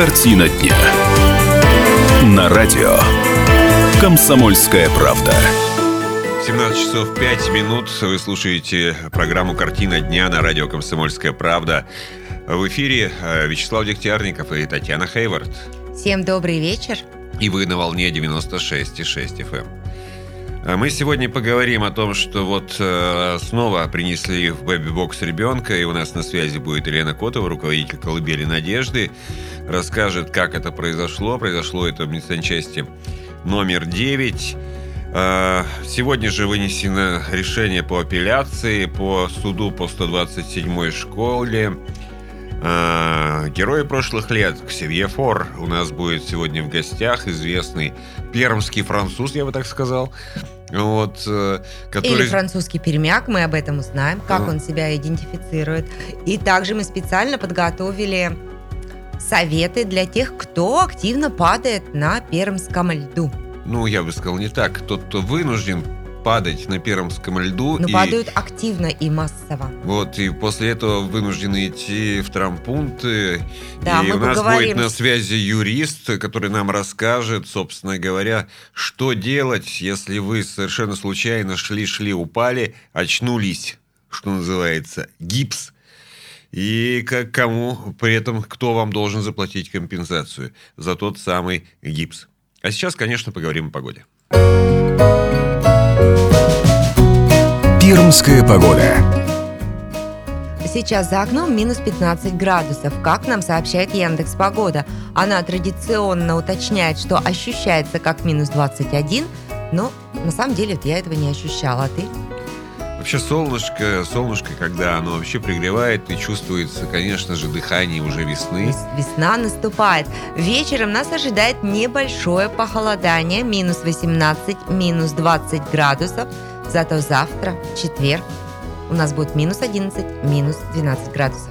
Картина дня. На радио. Комсомольская правда. 17 часов 5 минут. Вы слушаете программу «Картина дня» на радио «Комсомольская правда». В эфире э, Вячеслав Дегтярников и Татьяна Хейвард. Всем добрый вечер. И вы на волне 96,6 FM. А Мы сегодня поговорим о том, что вот э, снова принесли в бэби-бокс ребенка, и у нас на связи будет Елена Котова, руководитель «Колыбели надежды», расскажет, как это произошло. Произошло это в медсанчасти номер 9. Э, сегодня же вынесено решение по апелляции по суду по 127 школе. Э, Герои прошлых лет, Ксевье Фор, у нас будет сегодня в гостях, известный пермский француз, я бы так сказал. Вот, э, который... Или французский пермяк, мы об этом узнаем, как Ну. он себя идентифицирует. И также мы специально подготовили советы для тех, кто активно падает на пермском льду. Ну, я бы сказал не так. Тот, кто вынужден падать на пермском льду. Но и... падают активно и массово. Вот, и после этого вынуждены идти в трампунты. Да, и мы у нас поговорим будет на связи юрист, который нам расскажет, собственно говоря, что делать, если вы совершенно случайно шли-шли, упали, очнулись, что называется, гипс. И как, кому при этом, кто вам должен заплатить компенсацию за тот самый гипс. А сейчас, конечно, поговорим о погоде. Пермская погода. Сейчас за окном минус 15 градусов, как нам сообщает Яндекс Погода. Она традиционно уточняет, что ощущается как минус 21, но на самом деле я этого не ощущала. А ты? Вообще солнышко, солнышко, когда оно вообще пригревает, и чувствуется, конечно же, дыхание уже весны. Вес- Весна наступает. Вечером нас ожидает небольшое похолодание, минус 18, минус 20 градусов. Зато завтра, четверг, у нас будет минус 11, минус 12 градусов.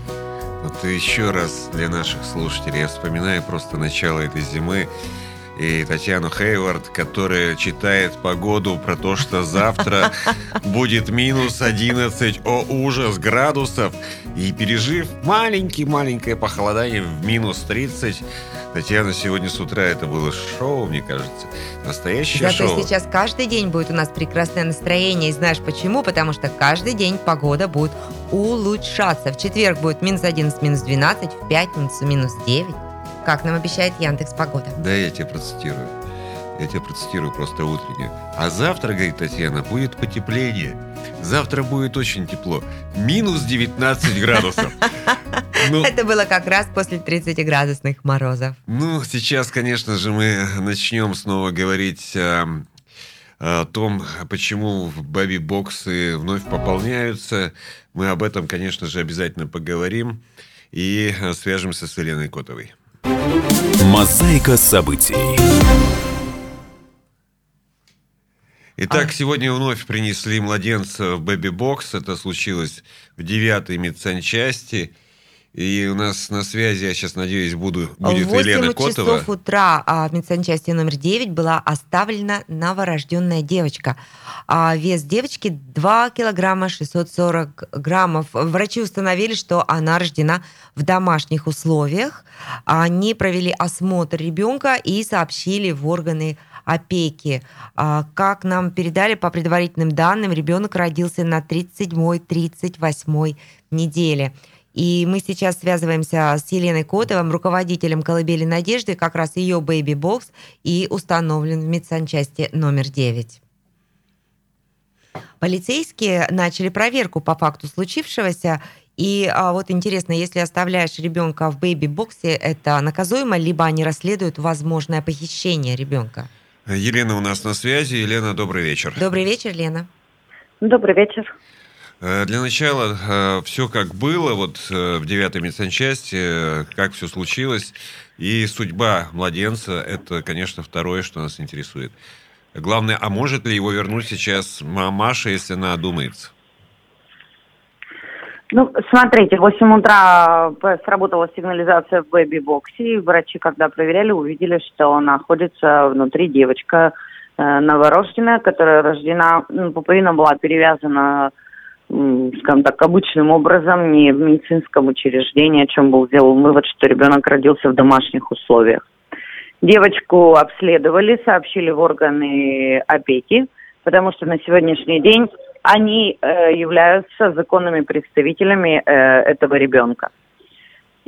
Вот еще раз для наших слушателей я вспоминаю просто начало этой зимы и Татьяну Хейвард, которая читает погоду про то, что завтра будет минус 11, о ужас, градусов. И пережив маленький-маленькое похолодание в минус 30, Татьяна сегодня с утра, это было шоу, мне кажется. Настоящее Зато шоу. сейчас каждый день будет у нас прекрасное настроение. И знаешь почему? Потому что каждый день погода будет улучшаться. В четверг будет минус 11, минус 12, в пятницу минус 9. Как нам обещает Яндекс Погода. Да, я тебе процитирую. Я тебе процитирую просто утреннюю. А завтра, говорит Татьяна, будет потепление. Завтра будет очень тепло. Минус 19 градусов. Ну, Это было как раз после 30-градусных морозов. ну, сейчас, конечно же, мы начнем снова говорить о, о том, почему баби-боксы вновь пополняются. Мы об этом, конечно же, обязательно поговорим. И э, свяжемся с Еленой Котовой. Мозаика событий. Итак, сегодня вновь принесли младенца в бэби-бокс. Это случилось в девятой медсанчасти. И у нас на связи, я сейчас надеюсь, буду, будет в 8 Елена Котова. часов утра а, в медсанчасти номер 9 была оставлена новорожденная девочка. А вес девочки 2 килограмма 640 граммов. Врачи установили, что она рождена в домашних условиях. Они провели осмотр ребенка и сообщили в органы опеки. А, Как нам передали по предварительным данным, ребенок родился на 37-38 неделе. И мы сейчас связываемся с Еленой Котовой, руководителем «Колыбели надежды», как раз ее бэйби-бокс и установлен в медсанчасти номер 9. Полицейские начали проверку по факту случившегося. И а, вот интересно, если оставляешь ребенка в бэйби-боксе, это наказуемо, либо они расследуют возможное похищение ребенка? Елена у нас на связи. Елена, добрый вечер. Добрый вечер, Лена. Добрый вечер. Э, Для начала все как было вот э, в девятой медсанчасти, э, как все случилось. И судьба младенца – это, конечно, второе, что нас интересует. Главное, а может ли его вернуть сейчас мамаша, если она одумается? Ну, смотрите, в 8 утра э, сработала сигнализация в бэби-боксе, и врачи, когда проверяли, увидели, что находится внутри девочка э, новорожденная, которая рождена, ну, пуповина была перевязана скажем так, обычным образом, не в медицинском учреждении, о чем был сделан вывод, что ребенок родился в домашних условиях. Девочку обследовали, сообщили в органы опеки, потому что на сегодняшний день они э, являются законными представителями э, этого ребенка.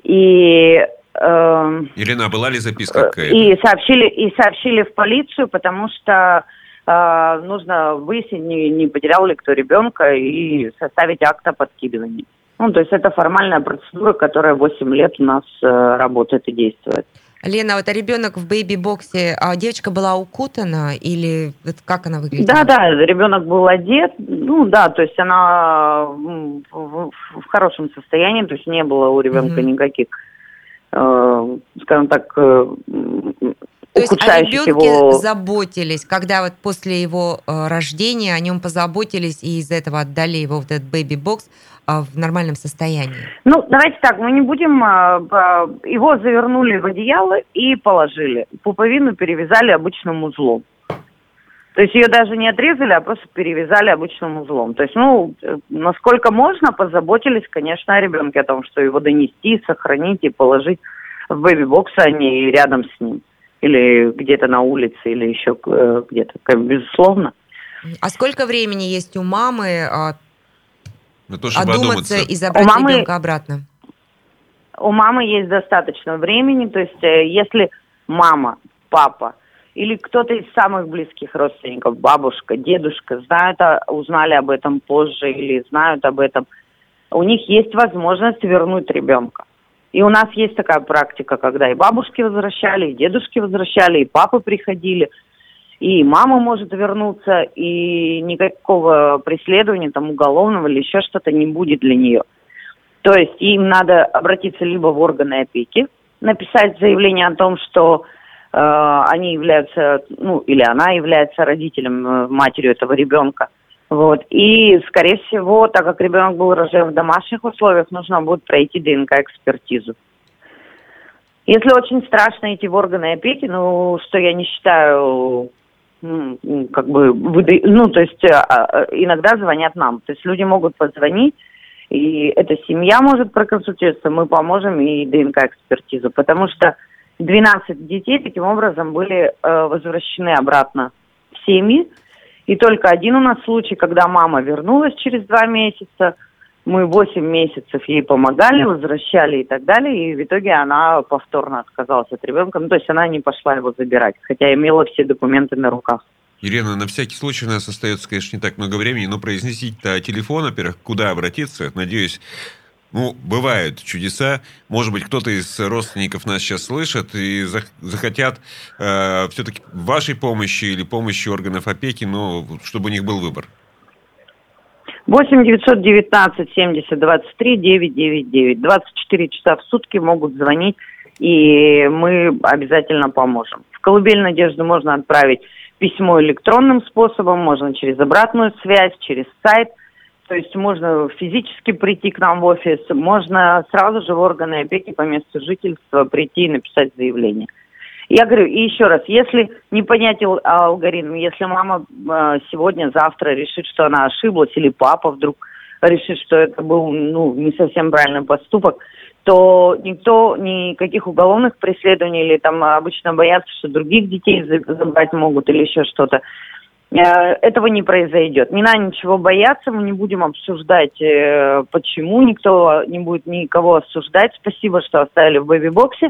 И э, Елена, а была ли записка какая-то? и сообщили и сообщили в полицию, потому что э, нужно выяснить, не, не потерял ли кто ребенка и составить акт о подкидывании. Ну, то есть это формальная процедура, которая 8 лет у нас э, работает и действует. Лена, вот а ребенок в бэйби-боксе, а девочка была укутана или как она выглядела? Да, да, ребенок был одет, ну да, то есть она в, в- хорошем состоянии, то есть не было у ребенка Мгм. никаких, э, скажем так, э, То есть о ребенке его... заботились, когда вот после его э, рождения о нем позаботились и из этого отдали его в этот бэйби-бокс а, в нормальном состоянии. Ну, давайте так, мы не будем... а, а, Его завернули в одеяло и положили. Пуповину перевязали обычным узлом. То есть ее даже не отрезали, а просто перевязали обычным узлом. То есть, ну, э, насколько можно, позаботились, конечно, о ребенке, о том, что его донести, сохранить и положить в бэби-бокс, а не рядом с ним. Или где-то на улице, или еще э, где-то, безусловно. А сколько времени есть у мамы а, то, одуматься одуматься. и забрать У мамы- ребенка обратно? у мамы есть достаточно времени, то есть э, если мама, папа или кто-то из самых близких родственников, бабушка, дедушка, знают, о- узнали об этом позже или знают об этом, у них есть возможность вернуть ребенка. И у нас есть такая практика, когда и бабушки возвращали, и дедушки возвращали, и папы приходили, и мама может вернуться, и никакого преследования, там, уголовного или еще что-то не будет для нее. То есть им надо обратиться либо в органы опеки, написать заявление о том, что э, они являются, ну, или она является родителем, э, матерью этого ребенка. Вот. И, скорее всего, так как ребенок был рожден в домашних условиях, нужно будет пройти ДНК-экспертизу. Если очень страшно идти в органы опеки, ну, что я не считаю, как бы, ну, то есть а, э, иногда звонят нам. То есть люди могут позвонить, и эта семья может проконсультироваться, мы поможем и ДНК-экспертизу, потому что 12 детей таким образом были э, возвращены обратно в семьи, и только один у нас случай, когда мама вернулась через два месяца, мы 8 месяцев ей помогали, возвращали и так далее, и в итоге она повторно отказалась от ребенка, ну, то есть она не пошла его забирать, хотя имела все документы на руках. Елена, на всякий случай у нас остается, конечно, не так много времени, но произнесите телефон, во-первых, куда обратиться. Надеюсь, ну, бывают чудеса. Может быть, кто-то из родственников нас сейчас слышит и зах- захотят э, все-таки вашей помощи или помощи органов опеки, но чтобы у них был выбор. 8 919 70 23 999. 24 часа в сутки могут звонить, и мы обязательно поможем. В колыбель надежды можно отправить письмо электронным способом, можно через обратную связь, через сайт. То есть можно физически прийти к нам в офис, можно сразу же в органы опеки по месту жительства прийти и написать заявление. Я говорю, и еще раз, если не понять ал- алгоритм, если мама э, сегодня, завтра решит, что она ошиблась, или папа вдруг решит, что это был ну, не совсем правильный поступок, то никто никаких уголовных преследований или там обычно боятся, что других детей за- забрать могут или еще что-то. Э, Этого не произойдет. Не надо ничего бояться, мы не будем обсуждать, э, почему, никто не будет никого осуждать. Спасибо, что оставили в бэби-боксе.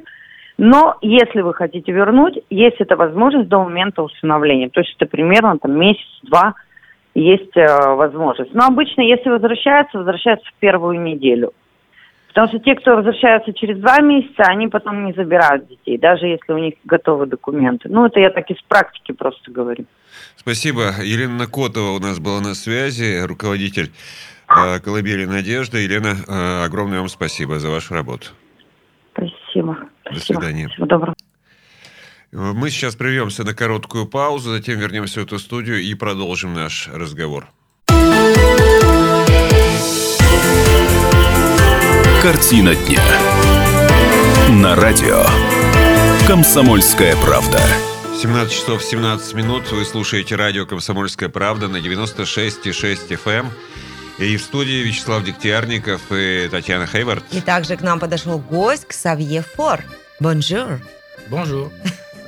Но если вы хотите вернуть, есть эта возможность до момента усыновления. То есть это примерно там месяц-два есть э, возможность. Но обычно, если возвращаются, возвращаются в первую неделю. Потому что те, кто возвращаются через два месяца, они потом не забирают детей, даже если у них готовы документы. Ну, это я так из практики просто говорю. Спасибо. Елена Котова у нас была на связи, руководитель э, колыбели Надежда. Елена, э, огромное вам спасибо за вашу работу. Спасибо. До Спасибо. свидания. Всего доброго. Мы сейчас прервемся на короткую паузу, затем вернемся в эту студию и продолжим наш разговор. Картина дня. На радио. Комсомольская правда. 17 часов 17 минут. Вы слушаете радио «Комсомольская правда» на 96,6 FM. И в студии Вячеслав Дегтярников и Татьяна Хейвард. И также к нам подошел гость Ксавье Фор. Bonjour. Bonjour.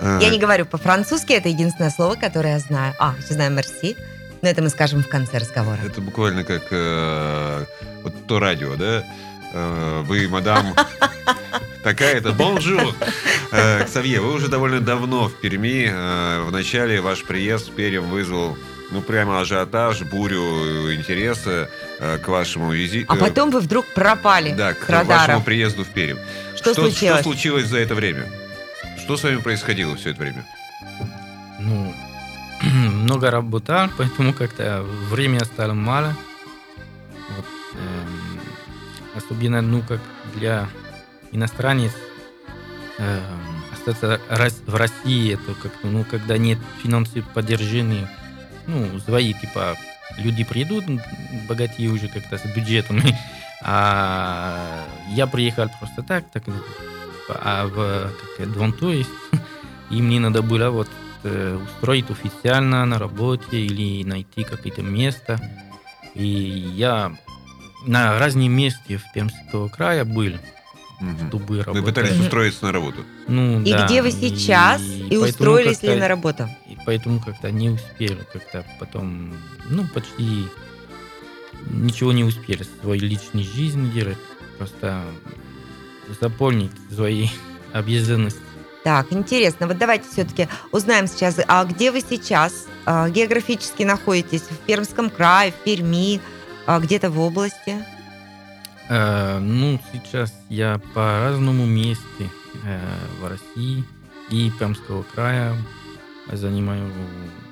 А, Я не говорю по-французски, это единственное слово, которое я знаю. А, еще знаю merci, но это мы скажем в конце разговора. Это буквально как э, вот то радио, да? Э, вы, мадам, такая-то. Bonjour! Э, Ксавье, вы уже довольно давно в Перми. Э, В начале ваш приезд в Пермь вызвал ну, прямо ажиотаж, бурю интереса к вашему визиту. А потом вы вдруг пропали Да, к вашему приезду в Пермь. Что случилось? Что случилось за это время? Что с вами происходило все это время? Ну, много работал, поэтому как-то время стало мало. Особенно, ну, как для иностранец эм, остаться в России, это как-то, ну, когда нет финансовых поддержания, ну, свои, типа, люди придут, богатые уже как-то с бюджетом, а я приехал просто так, так а в как, есть, и мне надо было вот э, устроить официально на работе или найти какое-то место. И я на разных местах в Пермского края был, Мгм. чтобы Вы работать. пытались устроиться на работу. Ну, И да, где вы сейчас? И, поэтому устроились ли на работу? И поэтому как-то не успел, как-то потом, ну, почти ничего не успели в своей личной жизни делать. Просто заполнить свои обязанности. Так, интересно. Вот давайте все-таки узнаем сейчас, а где вы сейчас а, географически находитесь? В Пермском крае, в Перми, а, где-то в области? Э, ну, сейчас я по разному месте э, в России и Пермского края занимаю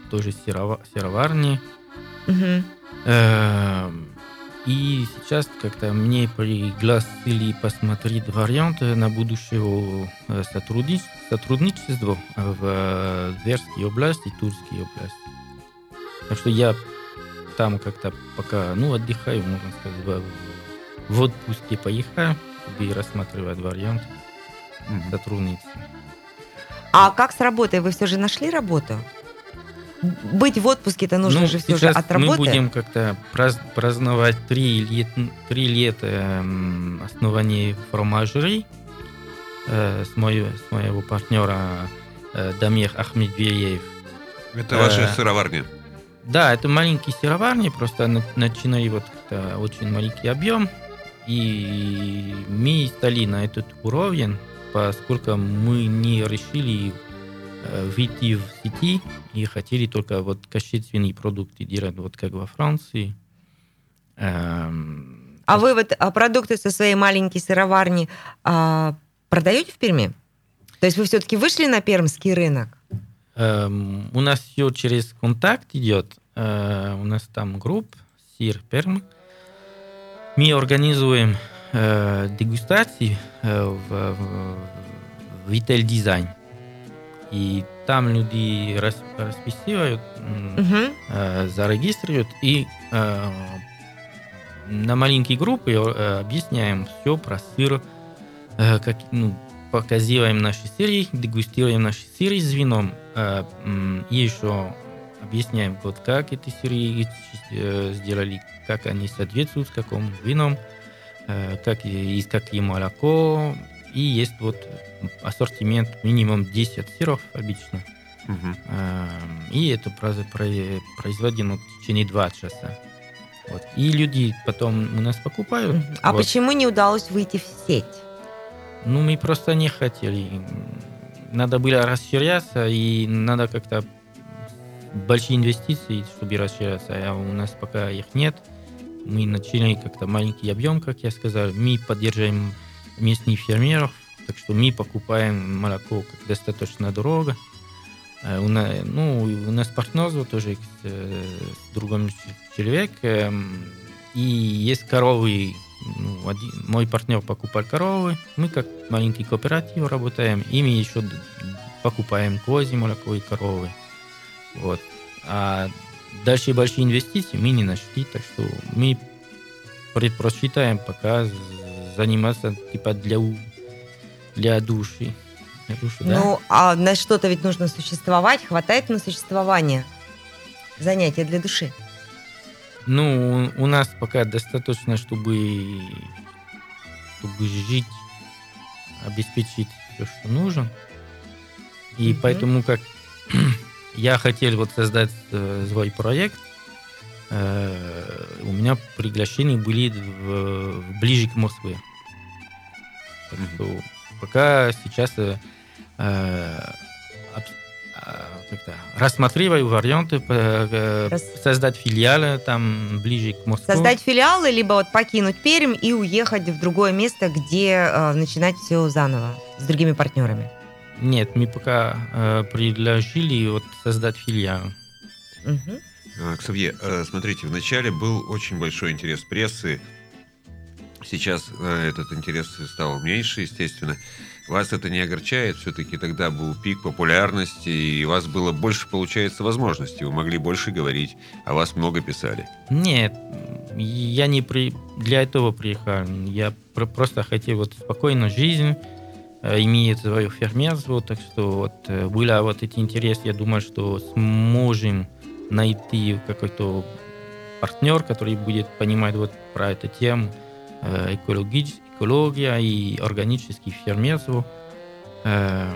тоже сырова- сыроварни. Мгм. Э, И сейчас как-то мне пригласили посмотреть варианты на будущего э, сотруднич- сотрудничества в э, Тверской области и Тульской области. Так что я там как-то пока, ну, отдыхаю, можно сказать, в, в отпуске поехаю, чтобы рассматривать варианты Мгм. сотрудничества. А как с работой? Вы все же нашли работу? Быть в отпуске-то нужно Ну, же все же от Мы работы. будем как-то праз- праздновать три лет, три лета основания фромажерей э, с, моего, с моего партнера э, Дамир Ахмедвеев. Это ваша Э, сыроварня. Да, это маленькие сыроварни, просто на- начинали вот очень маленький объем. И мы стали на этот уровень, поскольку мы не решили э, выйти в сети и хотели только вот качественные продукты делать, вот как во Франции. Эм, А вы вот а, продукты со своей маленькой сыроварни а, продаете в Перми? То есть вы все-таки вышли на пермский рынок? Эм, у нас все через контакт идет. Э, у нас там группа Сир Перм. Мы организуем э, дегустации э, в, в, Retail дизайн. И там люди рас- расписывают, э, зарегистрируют и на маленькие группы объясняем все про сыр, как, ну, показываем наши сыры, дегустируем наши сыры с вином э, м, и еще объясняем, вот как эти сыры э, сделали, как они соответствуют с каким вином, э, как из какие молоко, и есть вот ассортимент минимум 10 сыров обычно. Эм, И это проз- про- произведено в течение два часа. Вот. И люди потом у нас покупают. А Вот. почему не удалось выйти в сеть? Ну, мы просто не хотели. Надо было расширяться, и надо как-то большие инвестиции, чтобы расширяться. А у нас пока их нет. Мы начали как-то маленький объем, как я сказал. Мы поддерживаем местных фермеров, так что мы покупаем молоко достаточно дорого. Э, У нас, ну, у нас партнерство тоже с, э, с другим человеком. И есть коровы. Ну, один- мой партнер покупал коровы. Мы как маленький кооператив работаем. И мы еще покупаем козье молоко и коровы. Вот. А дальше большие инвестиции мы не нашли, так что мы предпочитаем пока заниматься типа для, для души. Для души, да? Ну, а на что-то ведь нужно существовать, хватает на существование занятия для души. Ну, у нас пока достаточно, чтобы, чтобы жить, обеспечить все, что нужно. И Мгм. поэтому как я хотел вот создать э, свой проект, э, у меня приглашения были в- в- ближе к Москве. Так что пока сейчас э, рассматриваю варианты э, э, Рас- создать филиалы там ближе к Москве. Создать филиалы, либо вот покинуть Пермь и уехать в другое место, где э, начинать все заново с другими партнерами. Нет, мы пока э, предложили вот создать филиал. Мгм. А, Ксавье, смотрите, вначале был очень большой интерес прессы. Сейчас этот интерес стал меньше, естественно. Вас это не огорчает? Все-таки тогда был пик популярности, и у вас было больше, получается, возможностей. Вы могли больше говорить, а вас много писали. Нет, я не при... для этого приехал. Я про- просто хотел вот спокойную жизнь, э, имеет свое фермерство, так что вот э, было вот эти интересы, я думаю, что сможем найти какой-то партнер, который будет понимать вот про эту тему э, экология и органический фермерство. Э,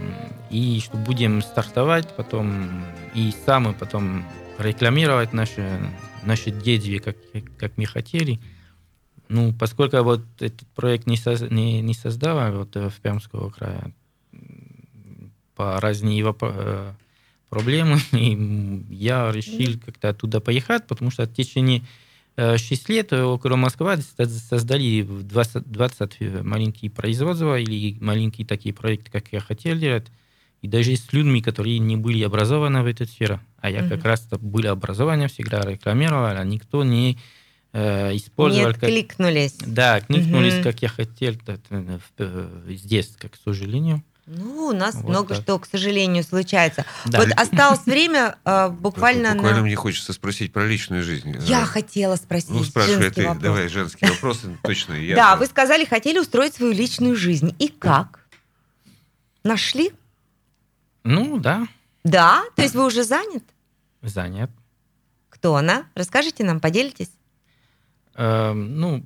И что будем стартовать потом и сами потом рекламировать наши, наши действия, как, как мы хотели. Ну, поскольку вот этот проект не, соз- не, не создавал вот э, в Пермского края по разные э, проблемы, и я решил как-то туда поехать, потому что в течение 6 лет около Москвы со- создали в 20, 20 маленькие производства или маленькие такие проекты, как я хотел делать, и даже с людьми, которые не были образованы в этой сфере. А я Мгм. как раз были образованы, всегда рекламировал, а никто не э, Не использовал... как- откликнулись. Да, кникнулись, Мгм. как я хотел, э, э, здесь, как к сожалению. Ну, у нас Вот много так. что, к сожалению, случается. Да. Вот осталось время э, буквально, Буквально на... мне хочется спросить про личную жизнь. Я Э, хотела спросить Ну, спрашивай женский ты. вопрос. Давай, женские вопросы. Точно. я да, вы сказали, хотели устроить свою личную жизнь. И как? Нашли? Ну, да, Да? То есть вы уже занят? занят. Кто она? Расскажите нам, поделитесь. Э, ну,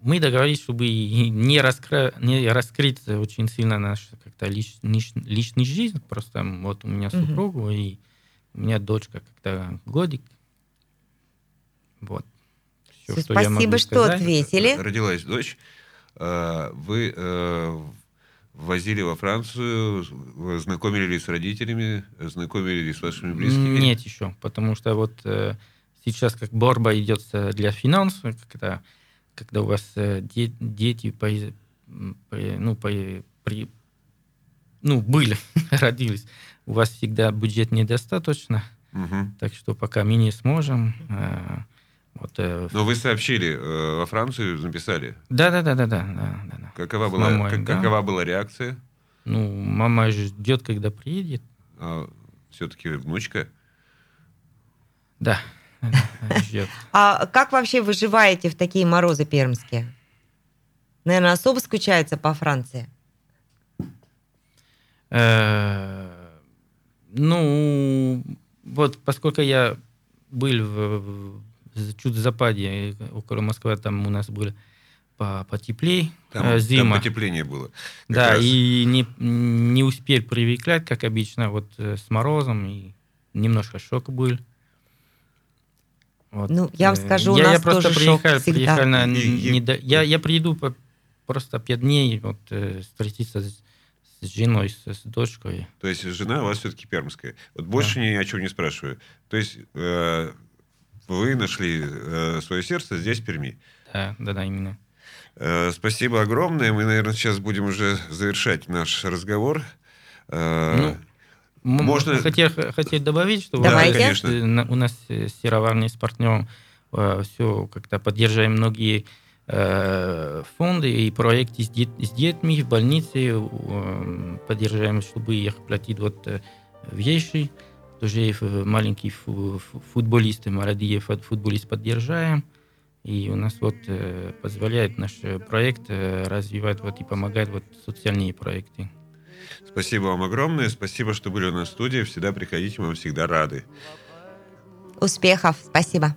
мы договорились, чтобы не, раскры- не раскрыть очень сильно наш как-то лич, лич- личный жизнь. Просто вот у меня супруга и у меня дочка как-то годик. Вот. Всё, что я Спасибо, что сказать. ответили. Родилась дочь. Э, Вы э, возили во Францию, вы знакомились с родителями, знакомились с вашими близкими? Нет еще, потому что вот э, сейчас как борьба идет э, для финансов, когда, когда у вас э, де- дети по, по- ну, по, при, ну, были, родились, у вас всегда бюджет недостаточно, Мгм. так что пока мы не сможем. э, вот, э, Но вы сообщили а, во Францию, написали. да, да, да, да, да, да, да. Какова была, мамой, как- да. какова была реакция? Ну, мама ждет, когда приедет. все-таки внучка. Да, А как вообще выживаете в такие морозы пермские? Наверное, особо скучается по Франции. Э, Ну, вот поскольку я был в, в- чуть в западе, около Москвы, там у нас было по- потеплее Там, э, там зима. потепление было. Да, раз. и не, не успел привыкать, как обычно, вот э, с морозом, и немножко шок был. Вот, Ну, я вам э, скажу, у я, я нас просто тоже шок приехал, всегда. приехал на, не до- я, я приеду по- просто пять дней, вот, э, встретиться с, с женой, с, с дочкой. То есть жена у вас все-таки пермская. Вот больше ни о чем не спрашиваю. То есть э, вы нашли э, свое сердце здесь, в Перми. Да, да, да, именно. Э, спасибо огромное. Мы, наверное, сейчас будем уже завершать наш разговор. Э, М- Можно- Хотел, хотел добавить, что Давайте. э, конечно. на- у нас э, с партнером все как-то поддерживаем многие э, фонды и проекты с, дет- с детьми в больнице, э, поддерживаем, чтобы их платить вот э, вещи. Тоже э, маленькие фу- фу- футболисты, молодые фут- футболисты поддерживаем. И у нас вот э, позволяет наш э, проект э, развивать вот и помогать вот социальные проекты. Спасибо вам огромное. Спасибо, что были у нас в студии. Всегда приходите, мы вам всегда рады. Успехов. Спасибо.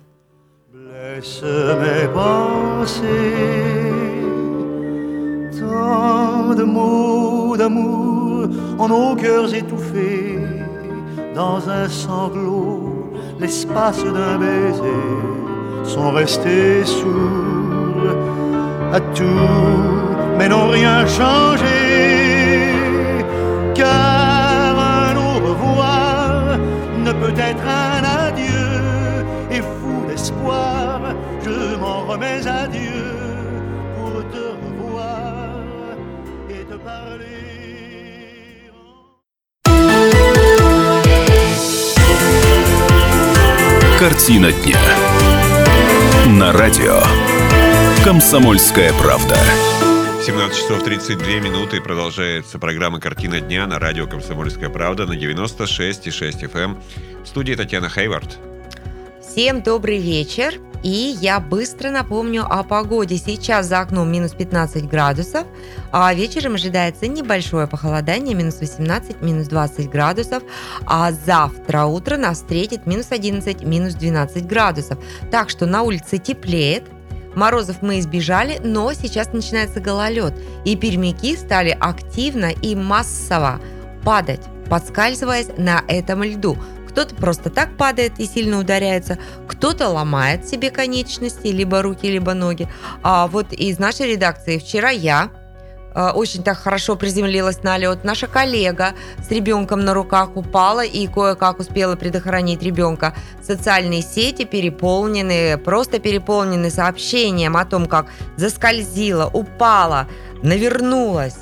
Tant de mots d'amour en nos cœurs étouffés, dans un sanglot, l'espace d'un baiser, sont restés sourds à tout, mais n'ont rien changé, car un au revoir ne peut être un adieu, et fou d'espoir, je m'en remets à Dieu pour te revoir et te parler. Картина дня. На радио. Комсомольская правда. 17 часов 32 минуты. Продолжается программа «Картина дня» на радио «Комсомольская правда» на 96,6 FM. эм. В студии Татьяна Хайвард. Всем добрый вечер. И я быстро напомню о погоде. Сейчас за окном минус 15 градусов, а вечером ожидается небольшое похолодание, минус 18, минус 20 градусов, а завтра утро нас встретит минус 11, минус 12 градусов. Так что на улице теплеет, Морозов мы избежали, но сейчас начинается гололед, и пермяки стали активно и массово падать, подскальзываясь на этом льду. Кто-то просто так падает и сильно ударяется, кто-то ломает себе конечности, либо руки, либо ноги. А вот из нашей редакции вчера я очень так хорошо приземлилась на лед. Наша коллега с ребенком на руках упала и кое-как успела предохранить ребенка. Социальные сети переполнены, просто переполнены сообщением о том, как заскользила, упала, навернулась.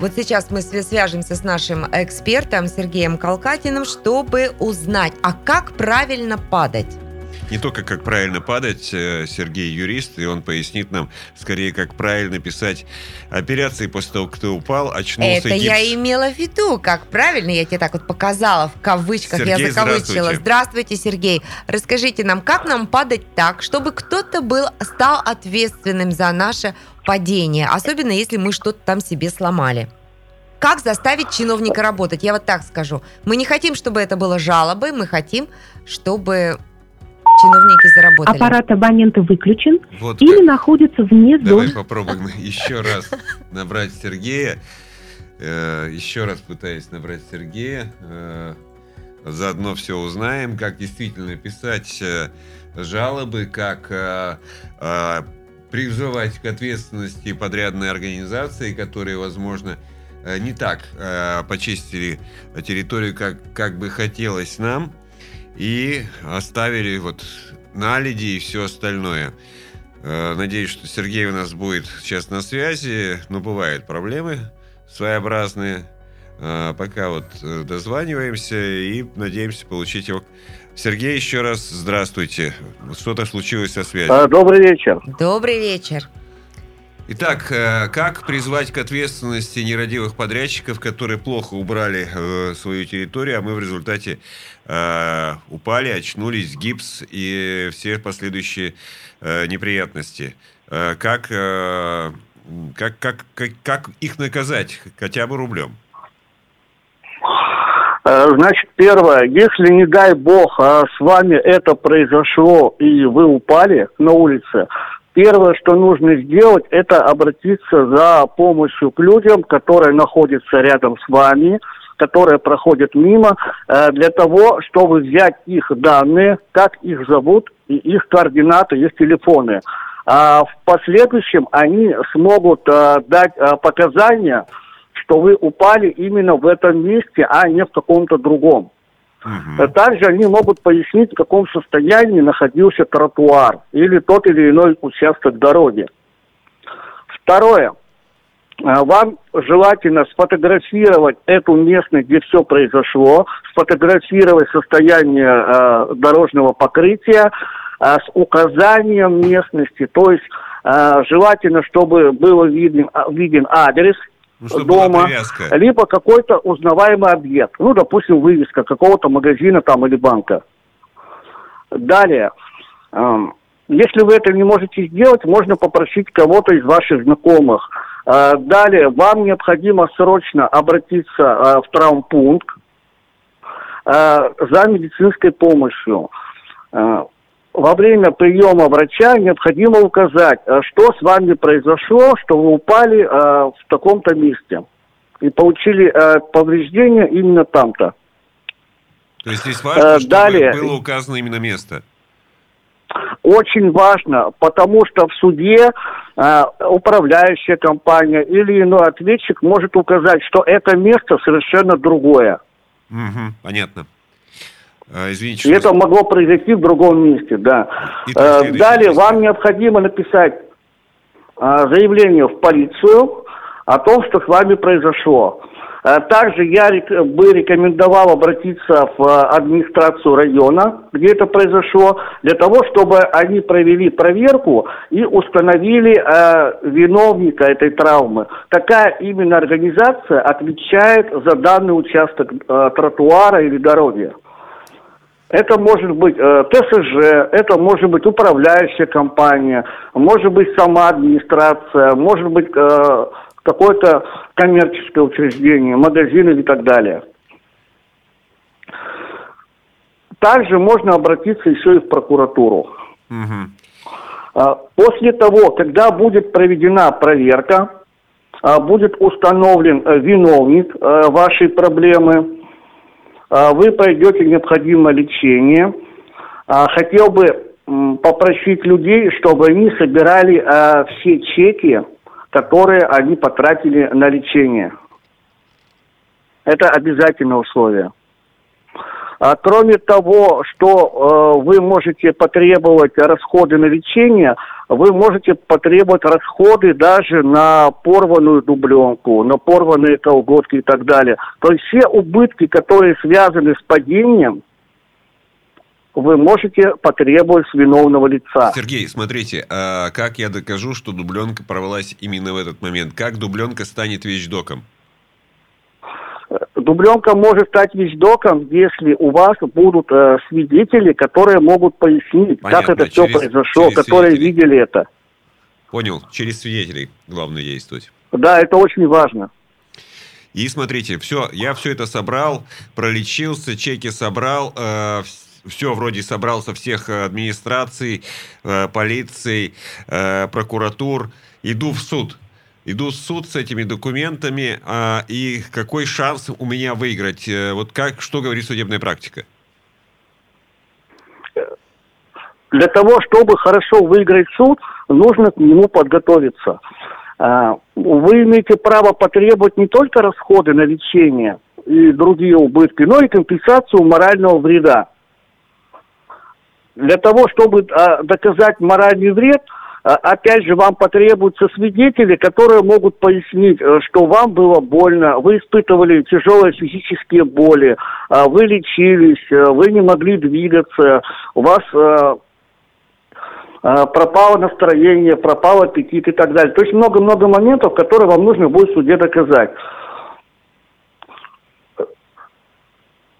Вот сейчас мы свя- свяжемся с нашим экспертом Сергеем Калкатиным, чтобы узнать, а как правильно падать. Не только как правильно падать, э, Сергей юрист, и он пояснит нам, скорее, как правильно писать операции после того, как ты упал, очнулся Это гипс. я имела в виду, как правильно, я тебе так вот показала, в кавычках Сергей, я закавычила. здравствуйте. Здравствуйте, Сергей. Расскажите нам, как нам падать так, чтобы кто-то был, стал ответственным за наше падение, особенно если мы что-то там себе сломали. Как заставить чиновника работать? Я вот так скажу. Мы не хотим, чтобы это было жалобой, мы хотим, чтобы чиновники заработали. Аппарат абонента выключен Вот или как. находится вне Давай зоны. попробуем еще раз набрать Сергея. Э, Еще раз пытаюсь набрать Сергея. Э, Заодно все узнаем, как действительно писать э, жалобы, как призывать к ответственности подрядные организации, которые, возможно, не так почистили территорию, как, как бы хотелось нам, и оставили вот наледи и все остальное. Э, Надеюсь, что Сергей у нас будет сейчас на связи, но бывают проблемы своеобразные. Э, Пока вот э, дозваниваемся и надеемся получить его. Сергей, еще раз здравствуйте. Что-то случилось со связью. Добрый вечер. Добрый вечер. Итак, э, как призвать к ответственности нерадивых подрядчиков, которые плохо убрали э, свою территорию, а мы в результате э, упали, очнулись, гипс и все последующие неприятности? Как, как, как, как, как их наказать хотя бы рублем? Значит, первое, если, не дай бог, а, с вами это произошло и вы упали на улице, первое, что нужно сделать, это обратиться за помощью к людям, которые находятся рядом с вами, которые проходят мимо, э, для того, чтобы взять их данные, как их зовут, и их координаты, их телефоны. А в последующем они смогут э, дать э, показания, что вы упали именно в этом месте, а не в каком-то другом. А Также они могут пояснить, в каком состоянии находился тротуар или тот или иной участок дороги. Второе. А, Вам желательно сфотографировать эту местность, где все произошло, сфотографировать состояние э, дорожного покрытия а, с указанием местности, то есть желательно, чтобы было виден, виден адрес Ну, дома, либо какой-то узнаваемый объект. Ну, допустим, вывеска какого-то магазина там или банка. Далее, эм, если вы это не можете сделать, можно попросить кого-то из ваших знакомых. Э, Далее, вам необходимо срочно обратиться э, в травмпункт э, за медицинской помощью. Во время приема врача необходимо указать, э, что с вами произошло, что вы упали э, в таком-то месте и получили э, повреждения именно там-то. То есть здесь важно, Э, чтобы далее. было указано именно место. Очень важно, потому что в суде э, управляющая компания или иной ответчик может указать, что это место совершенно другое. Мгм, понятно. А, Извините, И что... это могло произойти в другом месте, да. Итак, Э, Далее действие. вам необходимо написать э, заявление в полицию о том, что с вами произошло. Э, Также я бы рекомендовал обратиться в э, администрацию района, где это произошло, для того, чтобы они провели проверку и установили э, виновника этой травмы. Такая именно организация отвечает за данный участок э, тротуара или дороги. Это может быть э, ТСЖ, это может быть управляющая компания, может быть сама администрация, может быть э, какое-то коммерческое учреждение, магазин или так далее. Также можно обратиться еще и в прокуратуру. А, После того, когда будет проведена проверка, а, будет установлен э, виновник э, вашей проблемы, вы пройдете необходимое лечение. А, Хотел бы попросить людей, чтобы они собирали а, все чеки, которые они потратили на лечение. Это обязательное условие. А, Кроме того, что э, вы можете потребовать расходы на лечение, вы можете потребовать расходы даже на порванную дубленку, на порванные колготки и так далее. То есть все убытки, которые связаны с падением, вы можете потребовать с виновного лица. Сергей, смотрите, а как я докажу, что дубленка порвалась именно в этот момент? Как дубленка станет вещдоком? Дубленка может стать вещдоком, если у вас будут э, свидетели, которые могут пояснить, Понятно, как это все через- произошло, через которые свидетелей. видели это. Понял, через свидетелей главное действовать. Да, это очень важно. И смотрите, все, я все это собрал, пролечился, чеки собрал, все вроде собрал со всех э, администраций, э, полиций, э, прокуратур. Иду в суд. Иду в суд с этими документами, а, и какой шанс у меня выиграть? Э, Вот как, что говорит судебная практика? Для того, чтобы хорошо выиграть суд, нужно к нему подготовиться. А, Вы имеете право потребовать не только расходы на лечение и другие убытки, но и компенсацию морального вреда. Для того, чтобы а, доказать моральный вред, опять же, вам потребуются свидетели, которые могут пояснить, э, что вам было больно, вы испытывали тяжелые физические боли, а, вы лечились, э, вы не могли двигаться, у вас э, пропало настроение, пропал аппетит и так далее. То есть много-много моментов, которые вам нужно будет в суде доказать.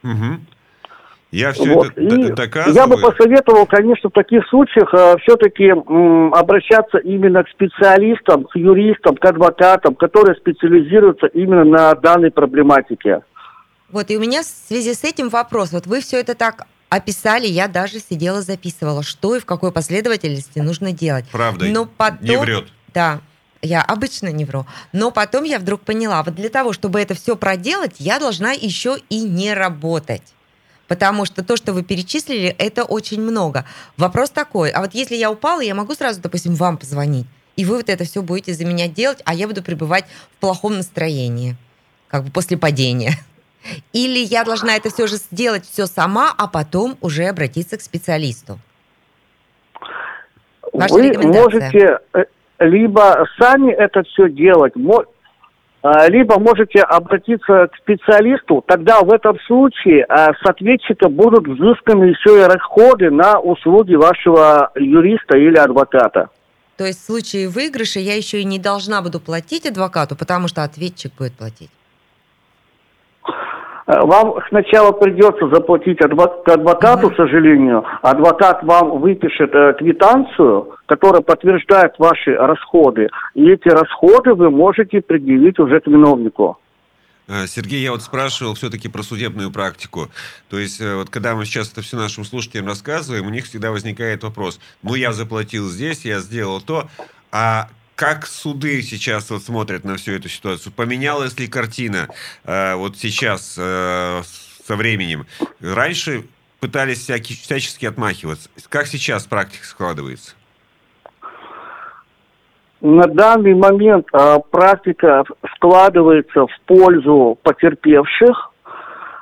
Мгм. Я все Вот. это И доказываю. я бы посоветовал, конечно, в таких случаях все-таки обращаться именно к специалистам, к юристам, к адвокатам, которые специализируются именно на данной проблематике. Вот, и у меня в связи с этим вопрос. Вот вы все это так описали, я даже сидела, записывала, что и в какой последовательности нужно делать. Правда, Но потом... не врет. Да, я обычно не вру. Но потом я вдруг поняла, вот для того, чтобы это все проделать, я должна еще и не работать. Потому что то, что вы перечислили, это очень много. Вопрос такой, а вот если я упала, я могу сразу, допустим, вам позвонить, и вы вот это все будете за меня делать, а я буду пребывать в плохом настроении, как бы после падения. Или я должна это все же сделать все сама, а потом уже обратиться к специалисту. Ваша Вы можете э, либо сами это все делать, либо можете обратиться к специалисту, тогда в этом случае а, с ответчика будут взысканы еще и расходы на услуги вашего юриста или адвоката. То есть в случае выигрыша я еще и не должна буду платить адвокату, потому что ответчик будет платить. Э, Вам сначала придется заплатить адво- к адвокату, к сожалению. Адвокат вам выпишет э, квитанцию, которая подтверждает ваши расходы. И эти расходы вы можете предъявить уже к виновнику. Э, Сергей, я вот спрашивал все-таки про судебную практику. То есть, вот когда мы сейчас это все нашим слушателям рассказываем, у них всегда возникает вопрос. Ну, я заплатил здесь, я сделал то, а как суды сейчас вот смотрят на всю эту ситуацию? Поменялась ли картина э, вот сейчас э, со временем? Раньше пытались всяки, всячески отмахиваться. Как сейчас практика складывается? На данный момент э, практика складывается в пользу потерпевших,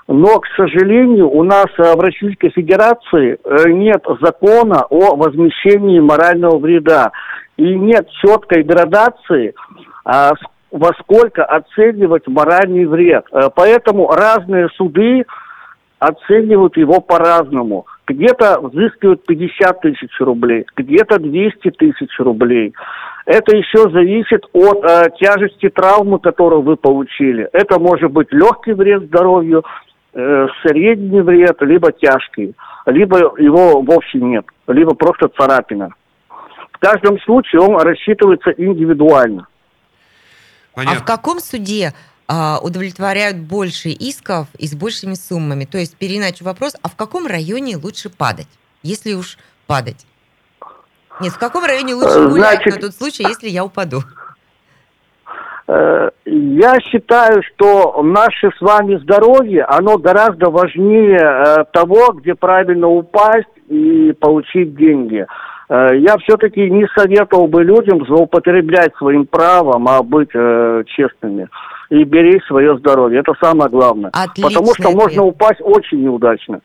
но, к сожалению, у нас э, в Российской Федерации э, нет закона о возмещении морального вреда и нет четкой градации, э, во сколько оценивать моральный вред. Э, поэтому разные суды оценивают его по-разному. Где-то взыскивают 50 тысяч рублей, где-то 200 тысяч рублей. Это еще зависит от э, тяжести травмы, которую вы получили. Это может быть легкий вред здоровью, э, средний вред, либо тяжкий, либо его вовсе нет, либо просто царапина. В каждом случае он рассчитывается индивидуально. Понятно. А в каком суде а, удовлетворяют больше исков и с большими суммами? То есть, переиначу вопрос, а в каком районе лучше падать, если уж падать? Нет, в каком районе лучше э, гулять Значит, на тот случай, если я упаду? Э, я считаю, что наше с вами здоровье, оно гораздо важнее э, того, где правильно упасть и получить деньги. Я все-таки не советовал бы людям злоупотреблять своим правом, а быть э, честными и беречь свое здоровье. Это самое главное. Отличный Потому что ответ. можно упасть очень неудачно.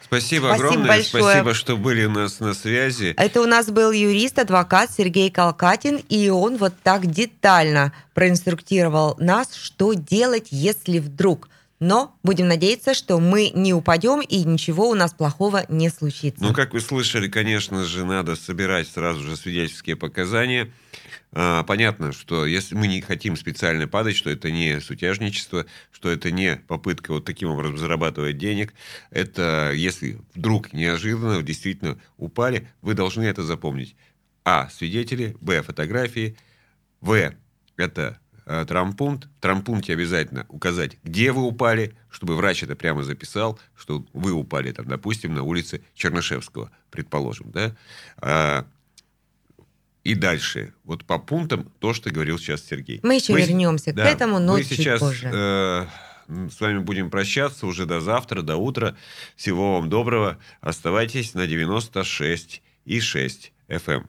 Спасибо, Спасибо огромное. Большое. Спасибо, что были у нас на связи. Это у нас был юрист, адвокат Сергей Калкатин, и он вот так детально проинструктировал нас, что делать, если вдруг. Но будем надеяться, что мы не упадем и ничего у нас плохого не случится. Ну, как вы слышали, конечно же, надо собирать сразу же свидетельские показания. А, понятно, что если мы не хотим специально падать, что это не сутяжничество, что это не попытка вот таким образом зарабатывать денег, это если вдруг неожиданно действительно упали, вы должны это запомнить. А. Свидетели. Б. Фотографии. В. Это э, травмпункт. В травмпункте обязательно указать, где вы упали, чтобы врач это прямо записал, что вы упали, там, допустим, на улице Чернышевского, предположим. Да? А, и дальше, вот по пунктам, то, что говорил сейчас Сергей. Мы еще мы, вернемся да, к этому, но мы чуть сейчас, позже. Э, с вами будем прощаться уже до завтра, до утра. Всего вам доброго. Оставайтесь на 96 и 6 FM.